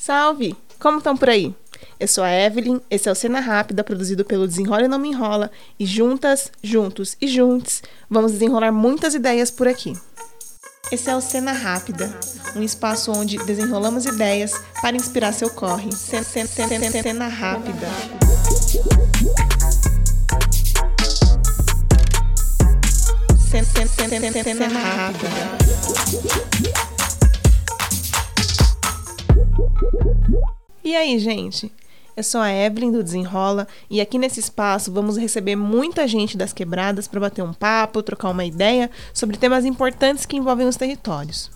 Salve! Como estão por aí? Eu sou a Evelyn, esse é o Cena Rápida, produzido pelo Desenrola e Não Me Enrola, e juntas, juntos e juntos, vamos desenrolar muitas ideias por aqui. Esse é o Cena Rápida, um espaço onde desenrolamos ideias para inspirar seu corre. Cena, cena, cena, cena Rápida. Cena, Rápida. E aí, gente? Eu sou a Evelyn do Desenrola e aqui nesse espaço vamos receber muita gente das quebradas para bater um papo, trocar uma ideia sobre temas importantes que envolvem os territórios.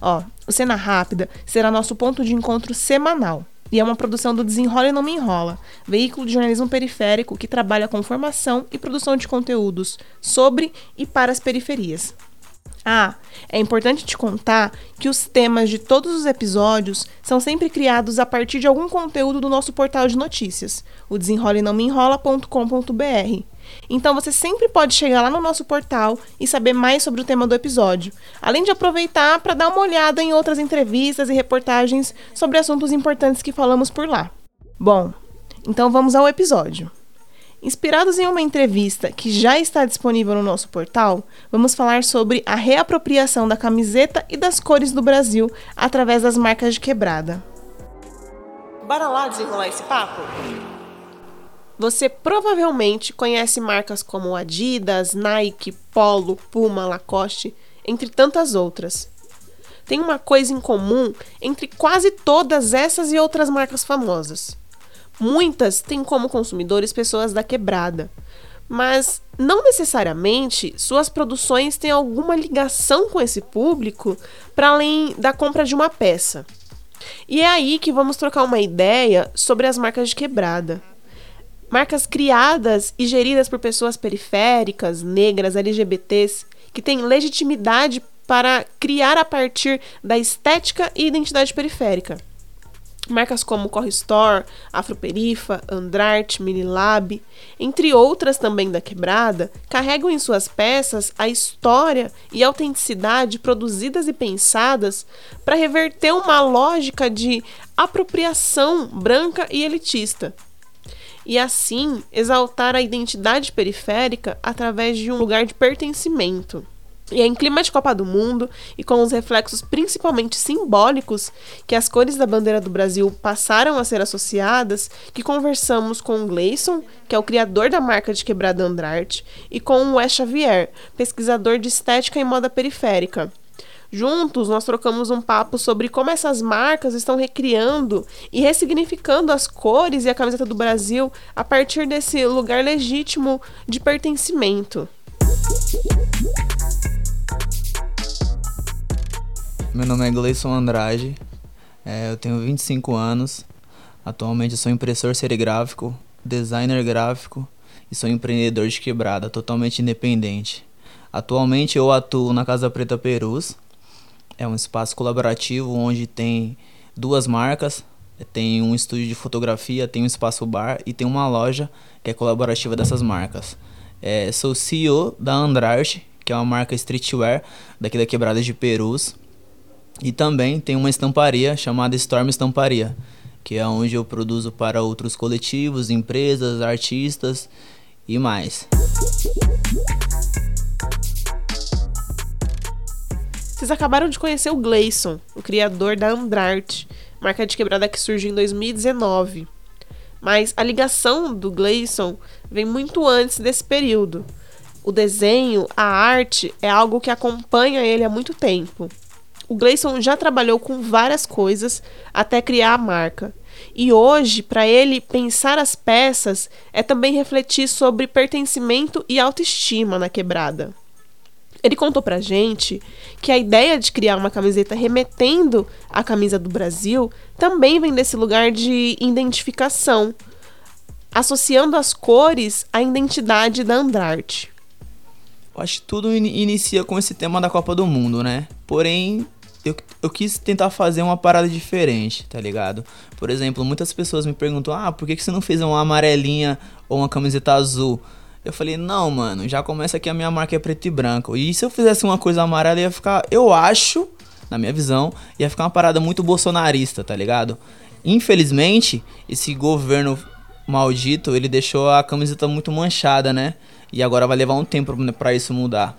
Ó, o Cena Rápida será nosso ponto de encontro semanal e é uma produção do Desenrola e Não Me Enrola, veículo de jornalismo periférico que trabalha com formação e produção de conteúdos sobre e para as periferias. Ah, é importante te contar que os temas de todos os episódios são sempre criados a partir de algum conteúdo do nosso portal de notícias, o desenrolenãomenrola.com.br. Então você sempre pode chegar lá no nosso portal e saber mais sobre o tema do episódio, além de aproveitar para dar uma olhada em outras entrevistas e reportagens sobre assuntos importantes que falamos por lá. Bom, então vamos ao episódio. Inspirados em uma entrevista que já está disponível no nosso portal, vamos falar sobre a reapropriação da camiseta e das cores do Brasil através das marcas de quebrada. Bora lá desenrolar esse papo? Você provavelmente conhece marcas como Adidas, Nike, Polo, Puma, Lacoste, entre tantas outras. Tem uma coisa em comum entre quase todas essas e outras marcas famosas Muitas têm como consumidores pessoas da quebrada, mas não necessariamente suas produções têm alguma ligação com esse público para além da compra de uma peça. E é aí que vamos trocar uma ideia sobre as marcas de quebrada. Marcas criadas e geridas por pessoas periféricas, negras, LGBTs, que têm legitimidade para criar a partir da estética e identidade periférica. Marcas como Corre Store, Afroperifa, Andrart, Minilab, entre outras também da quebrada, carregam em suas peças a história e autenticidade produzidas e pensadas para reverter uma lógica de apropriação branca e elitista. E assim exaltar a identidade periférica através de um lugar de pertencimento. E é em clima de Copa do Mundo e com os reflexos principalmente simbólicos que as cores da bandeira do Brasil passaram a ser associadas que conversamos com o Gleison, que é o criador da marca de quebrada Andrart, e com o Wes Xavier, pesquisador de estética e moda periférica. Juntos, nós trocamos um papo sobre como essas marcas estão recriando e ressignificando as cores e a camiseta do Brasil a partir desse lugar legítimo de pertencimento. Meu nome é Gleison Andrade, é, eu tenho 25 anos. Atualmente sou impressor serigráfico, designer gráfico e sou empreendedor de quebrada, totalmente independente. Atualmente eu atuo na Casa Preta Perus. É um espaço colaborativo onde tem duas marcas, tem um estúdio de fotografia, tem um espaço bar e tem uma loja que é colaborativa dessas marcas. É, sou CEO da Andrart, que é uma marca streetwear daqui da Quebrada de Perus. E também tem uma estamparia chamada Storm Estamparia, que é onde eu produzo para outros coletivos, empresas, artistas e mais. Vocês acabaram de conhecer o Gleison, o criador da Andrart, marca de quebrada que surgiu em 2019. Mas a ligação do Gleison vem muito antes desse período. O desenho, a arte, é algo que acompanha ele há muito tempo. O Gleison já trabalhou com várias coisas até criar a marca. E hoje, para ele, pensar as peças é também refletir sobre pertencimento e autoestima na quebrada. Ele contou pra gente que a ideia de criar uma camiseta remetendo à camisa do Brasil também vem desse lugar de identificação, associando as cores à identidade da Andrart. Eu acho que tudo in inicia com esse tema da Copa do Mundo, né? Porém, eu, eu quis tentar fazer uma parada diferente, tá ligado? Por exemplo, muitas pessoas me perguntam: ah, por que, que você não fez uma amarelinha ou uma camiseta azul? Eu falei, não, mano, já começa que a minha marca é preto e branco. E se eu fizesse uma coisa amarela, ia ficar, eu acho, na minha visão, ia ficar uma parada muito bolsonarista, tá ligado? Infelizmente, esse governo maldito, ele deixou a camiseta muito manchada, né? E agora vai levar um tempo para isso mudar.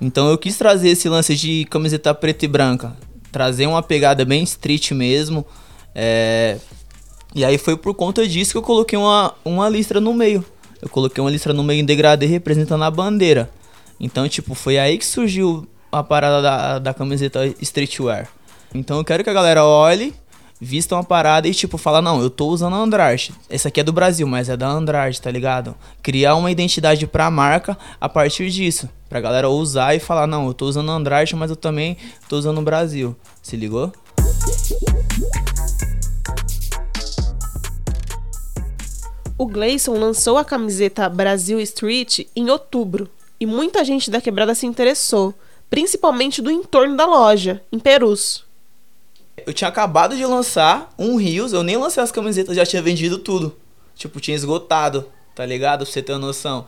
Então eu quis trazer esse lance de camiseta preta e branca. Trazer uma pegada bem street mesmo. É... E aí foi por conta disso que eu coloquei uma, uma listra no meio. Eu coloquei uma listra no meio em degradê representando a bandeira. Então, tipo, foi aí que surgiu a parada da, da camiseta streetwear. Então eu quero que a galera olhe vista uma parada e, tipo, fala, não, eu tô usando a Andrade. Esse aqui é do Brasil, mas é da Andrade, tá ligado? Criar uma identidade pra marca a partir disso. Pra galera usar e falar, não, eu tô usando a Andrade, mas eu também tô usando o Brasil. Se ligou? O Gleison lançou a camiseta Brasil Street em outubro e muita gente da quebrada se interessou, principalmente do entorno da loja, em Perus. Eu tinha acabado de lançar um Rios, eu nem lancei as camisetas, já tinha vendido tudo. Tipo, tinha esgotado, tá ligado? Pra você ter uma noção.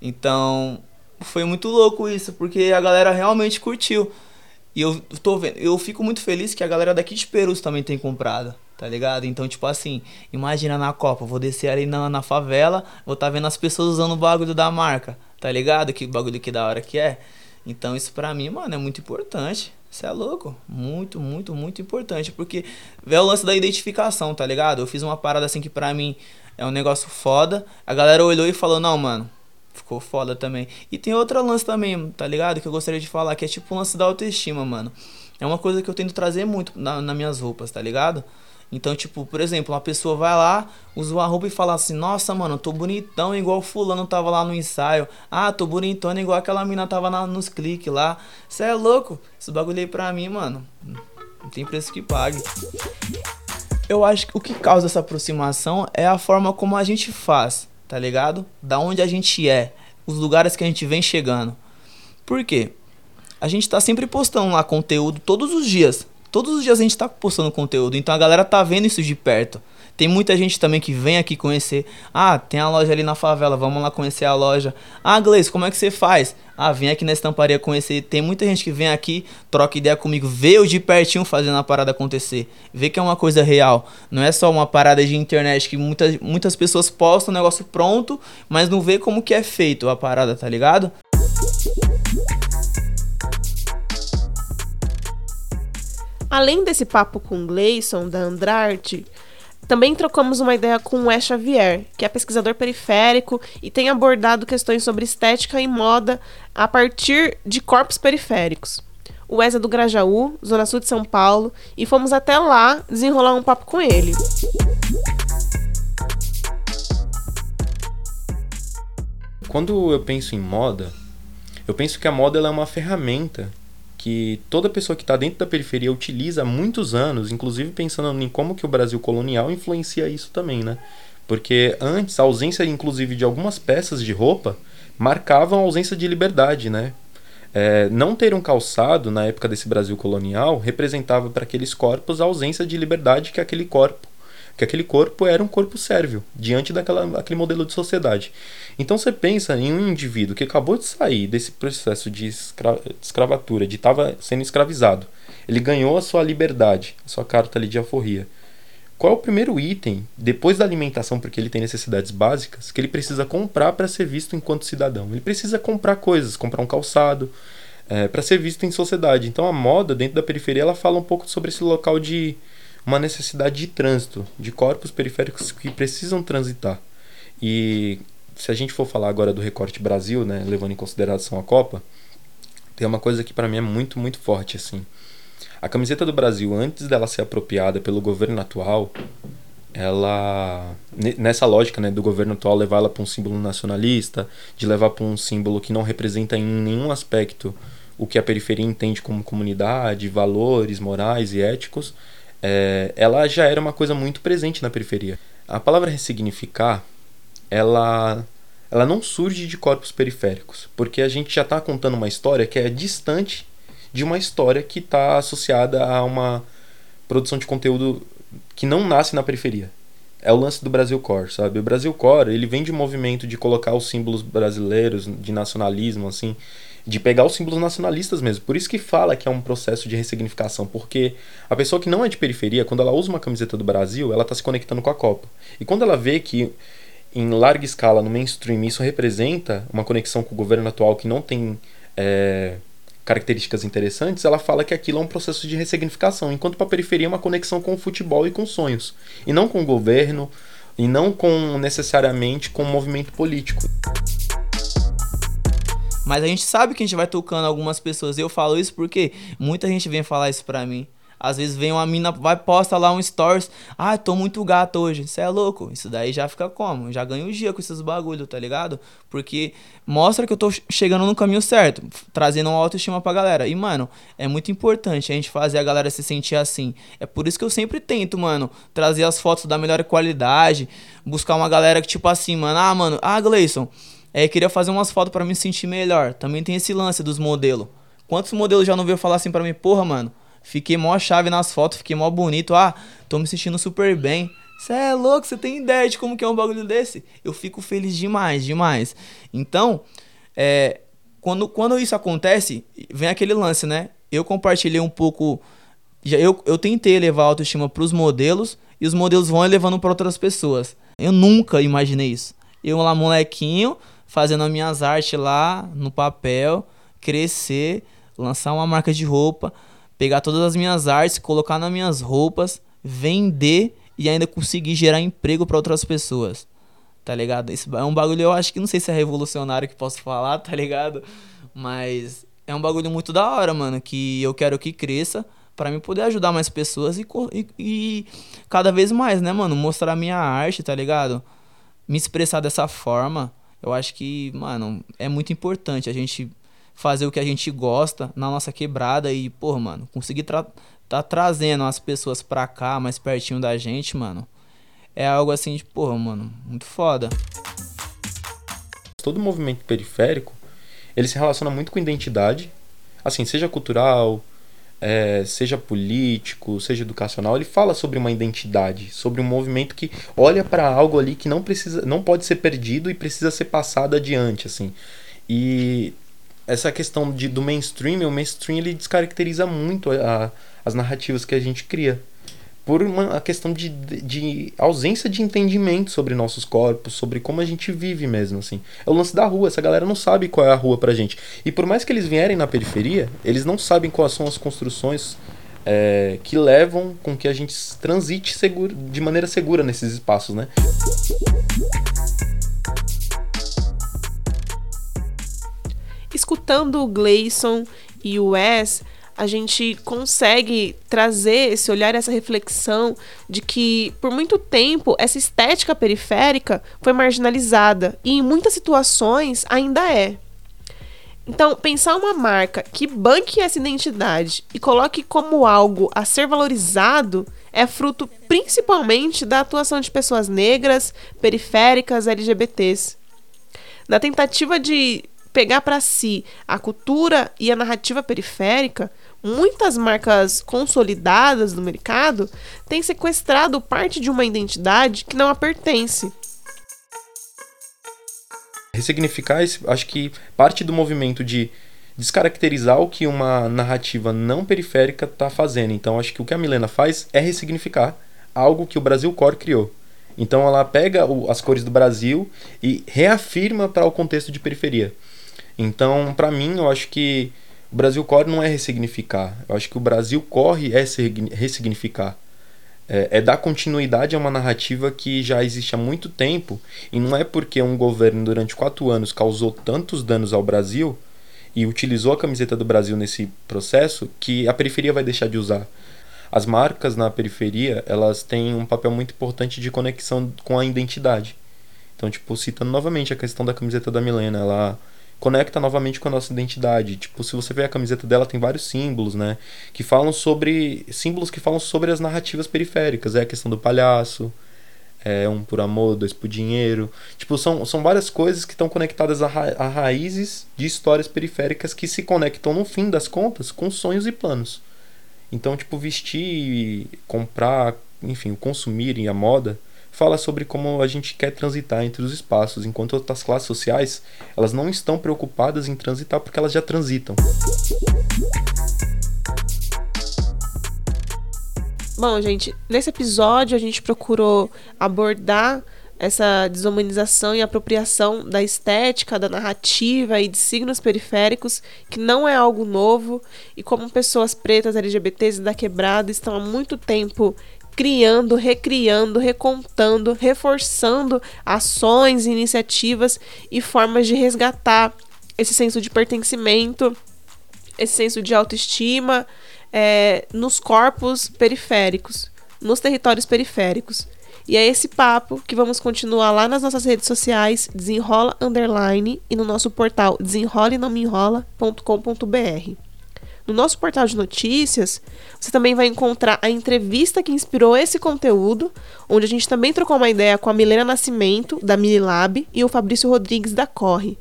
Então, foi muito louco isso, porque a galera realmente curtiu. E eu tô vendo, eu fico muito feliz que a galera daqui de Perus também tem comprado, tá ligado? Então, tipo assim, imagina na Copa, vou descer ali na, na favela, vou tá vendo as pessoas usando o bagulho da marca, tá ligado? Que bagulho que da hora que é. Então, isso pra mim, mano, é muito importante. Você é louco. Muito, muito, muito importante. Porque é o lance da identificação, tá ligado? Eu fiz uma parada assim que pra mim é um negócio foda. A galera olhou e falou, não, mano. Ficou foda também. E tem outro lance também, tá ligado? Que eu gostaria de falar, que é tipo o lance da autoestima, mano. É uma coisa que eu tento trazer muito na, nas minhas roupas, tá ligado? Então, tipo, por exemplo, uma pessoa vai lá, usa uma roupa e fala assim: Nossa, mano, tô bonitão igual fulano tava lá no ensaio. Ah, tô bonitão igual aquela mina tava na, nos cliques lá. Cê é louco? Esse bagulho aí pra mim, mano, não tem preço que pague. Eu acho que o que causa essa aproximação é a forma como a gente faz, tá ligado? Da onde a gente é, os lugares que a gente vem chegando. Por quê? A gente tá sempre postando lá conteúdo todos os dias. Todos os dias a gente tá postando conteúdo, então a galera tá vendo isso de perto. Tem muita gente também que vem aqui conhecer. Ah, tem a loja ali na favela, vamos lá conhecer a loja. Ah, Gleice, como é que você faz? Ah, vem aqui na estamparia conhecer. Tem muita gente que vem aqui, troca ideia comigo, vê eu de pertinho fazendo a parada acontecer. Vê que é uma coisa real. Não é só uma parada de internet que muitas, muitas pessoas postam o negócio pronto, mas não vê como que é feito a parada, tá ligado? Além desse papo com Gleison, da Andrade, também trocamos uma ideia com o Wes Xavier, que é pesquisador periférico e tem abordado questões sobre estética e moda a partir de corpos periféricos. O Wes é do Grajaú, zona sul de São Paulo, e fomos até lá desenrolar um papo com ele. Quando eu penso em moda, eu penso que a moda é uma ferramenta que toda pessoa que está dentro da periferia utiliza há muitos anos, inclusive pensando em como que o Brasil colonial influencia isso também, né? Porque antes a ausência, inclusive, de algumas peças de roupa marcavam a ausência de liberdade, né? É, não ter um calçado na época desse Brasil colonial representava para aqueles corpos a ausência de liberdade que aquele corpo que aquele corpo era um corpo sérvio diante daquela, daquele modelo de sociedade. Então você pensa em um indivíduo que acabou de sair desse processo de, escra de escravatura, de estava sendo escravizado, ele ganhou a sua liberdade, a sua carta ali de alforria. Qual é o primeiro item, depois da alimentação, porque ele tem necessidades básicas, que ele precisa comprar para ser visto enquanto cidadão? Ele precisa comprar coisas, comprar um calçado, é, para ser visto em sociedade. Então a moda dentro da periferia ela fala um pouco sobre esse local de uma necessidade de trânsito, de corpos periféricos que precisam transitar. E se a gente for falar agora do recorte Brasil, né, levando em consideração a Copa, tem uma coisa que para mim é muito, muito forte assim. A camiseta do Brasil, antes dela ser apropriada pelo governo atual, ela nessa lógica né, do governo atual levar ela para um símbolo nacionalista, de levar para um símbolo que não representa em nenhum aspecto o que a periferia entende como comunidade, valores morais e éticos, é, ela já era uma coisa muito presente na periferia. A palavra ressignificar, ela, ela não surge de corpos periféricos, porque a gente já está contando uma história que é distante de uma história que está associada a uma produção de conteúdo que não nasce na periferia. É o lance do Brasil Core, sabe? O Brasil Core, ele vem de um movimento de colocar os símbolos brasileiros de nacionalismo, assim, de pegar os símbolos nacionalistas mesmo. Por isso que fala que é um processo de ressignificação, porque a pessoa que não é de periferia, quando ela usa uma camiseta do Brasil, ela está se conectando com a Copa. E quando ela vê que em larga escala no mainstream isso representa uma conexão com o governo atual que não tem é, características interessantes, ela fala que aquilo é um processo de ressignificação, enquanto para a periferia é uma conexão com o futebol e com sonhos, e não com o governo, e não com necessariamente com o movimento político. Mas a gente sabe que a gente vai tocando algumas pessoas. Eu falo isso porque muita gente vem falar isso pra mim. Às vezes vem uma mina, vai posta lá um stories. Ah, tô muito gato hoje. Isso é louco. Isso daí já fica como? Já ganho o dia com esses bagulho, tá ligado? Porque mostra que eu tô chegando no caminho certo. Trazendo uma autoestima pra galera. E, mano, é muito importante a gente fazer a galera se sentir assim. É por isso que eu sempre tento, mano, trazer as fotos da melhor qualidade. Buscar uma galera que, tipo assim, mano. Ah, mano. Ah, Gleison. É, queria fazer umas fotos para me sentir melhor. Também tem esse lance dos modelos. Quantos modelos já não veio falar assim para mim, porra, mano? Fiquei mó chave nas fotos, fiquei mó bonito. Ah, tô me sentindo super bem. Você é louco, você tem ideia de como que é um bagulho desse? Eu fico feliz demais, demais. Então, é, quando, quando isso acontece, vem aquele lance, né? Eu compartilhei um pouco. Já, eu, eu tentei levar a autoestima pros modelos e os modelos vão levando para outras pessoas. Eu nunca imaginei isso. Eu lá, molequinho, fazendo as minhas artes lá no papel, crescer, lançar uma marca de roupa pegar todas as minhas artes, colocar nas minhas roupas, vender e ainda conseguir gerar emprego para outras pessoas. Tá ligado? Isso é um bagulho, eu acho que não sei se é revolucionário que posso falar, tá ligado? Mas é um bagulho muito da hora, mano, que eu quero que cresça para mim poder ajudar mais pessoas e, e, e, cada vez mais, né, mano, mostrar minha arte, tá ligado? Me expressar dessa forma, eu acho que, mano, é muito importante a gente fazer o que a gente gosta na nossa quebrada e, pô, mano, conseguir tra tá trazendo as pessoas pra cá, mais pertinho da gente, mano, é algo assim de, porra, mano, muito foda. Todo movimento periférico, ele se relaciona muito com identidade, assim, seja cultural, é, seja político, seja educacional, ele fala sobre uma identidade, sobre um movimento que olha para algo ali que não precisa, não pode ser perdido e precisa ser passado adiante, assim. E essa questão de, do mainstream, o mainstream ele descaracteriza muito a, as narrativas que a gente cria. Por uma questão de, de ausência de entendimento sobre nossos corpos, sobre como a gente vive mesmo, assim. É o lance da rua, essa galera não sabe qual é a rua pra gente. E por mais que eles vierem na periferia, eles não sabem quais são as construções é, que levam com que a gente transite seguro, de maneira segura nesses espaços, né? escutando o Gleison e o Wes, a gente consegue trazer esse olhar, essa reflexão de que por muito tempo essa estética periférica foi marginalizada e em muitas situações ainda é. Então, pensar uma marca que banque essa identidade e coloque como algo a ser valorizado é fruto principalmente da atuação de pessoas negras, periféricas, LGBTs. Na tentativa de pegar para si a cultura e a narrativa periférica, muitas marcas consolidadas no mercado têm sequestrado parte de uma identidade que não a pertence. Ressignificar, acho que parte do movimento de descaracterizar o que uma narrativa não periférica está fazendo. Então, acho que o que a Milena faz é ressignificar algo que o Brasil Core criou. Então, ela pega o, as cores do Brasil e reafirma para o contexto de periferia. Então, para mim, eu acho que o Brasil corre não é ressignificar. Eu acho que o Brasil corre é ressignificar. É, é dar continuidade a uma narrativa que já existe há muito tempo e não é porque um governo durante quatro anos causou tantos danos ao Brasil e utilizou a camiseta do Brasil nesse processo que a periferia vai deixar de usar. As marcas na periferia, elas têm um papel muito importante de conexão com a identidade. Então, tipo, citando novamente a questão da camiseta da Milena, ela conecta novamente com a nossa identidade. Tipo, se você ver a camiseta dela, tem vários símbolos, né? Que falam sobre. símbolos que falam sobre as narrativas periféricas. É a questão do palhaço, é um por amor, dois por dinheiro. Tipo, são, são várias coisas que estão conectadas a, ra a raízes de histórias periféricas que se conectam, no fim das contas, com sonhos e planos. Então, tipo, vestir, comprar, enfim, consumir e a moda fala sobre como a gente quer transitar entre os espaços, enquanto outras classes sociais, elas não estão preocupadas em transitar porque elas já transitam. Bom, gente, nesse episódio a gente procurou abordar essa desumanização e apropriação da estética, da narrativa e de signos periféricos, que não é algo novo, e como pessoas pretas, LGBTs e da quebrada estão há muito tempo criando, recriando, recontando, reforçando ações, iniciativas e formas de resgatar esse senso de pertencimento, esse senso de autoestima é, nos corpos periféricos, nos territórios periféricos. E é esse papo que vamos continuar lá nas nossas redes sociais, desenrola underline, e no nosso portal desenrolenãomenrola.com.br. No nosso portal de notícias, você também vai encontrar a entrevista que inspirou esse conteúdo, onde a gente também trocou uma ideia com a Milena Nascimento, da Mililab, e o Fabrício Rodrigues, da Corre.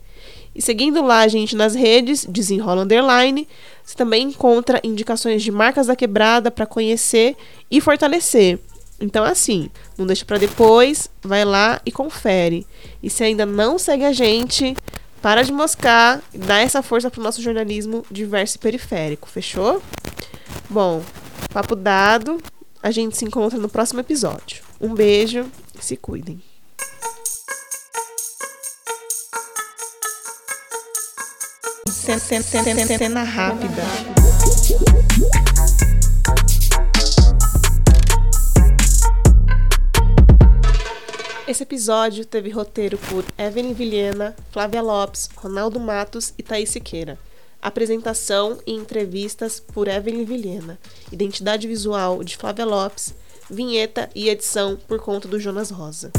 E seguindo lá a gente nas redes, desenrola underline, você também encontra indicações de marcas da quebrada para conhecer e fortalecer. Então, assim, não deixa para depois, vai lá e confere. E se ainda não segue a gente, para de moscar e dá essa força pro nosso jornalismo diverso e periférico, fechou? Bom, papo dado, a gente se encontra no próximo episódio. Um beijo e se cuidem. Cena rápida. Esse episódio teve roteiro por Evelyn Vilhena, Flávia Lopes, Ronaldo Matos e Thaís Siqueira. Apresentação e entrevistas por Evelyn Vilhena. Identidade visual de Flávia Lopes. Vinheta e edição por conta do Jonas Rosa.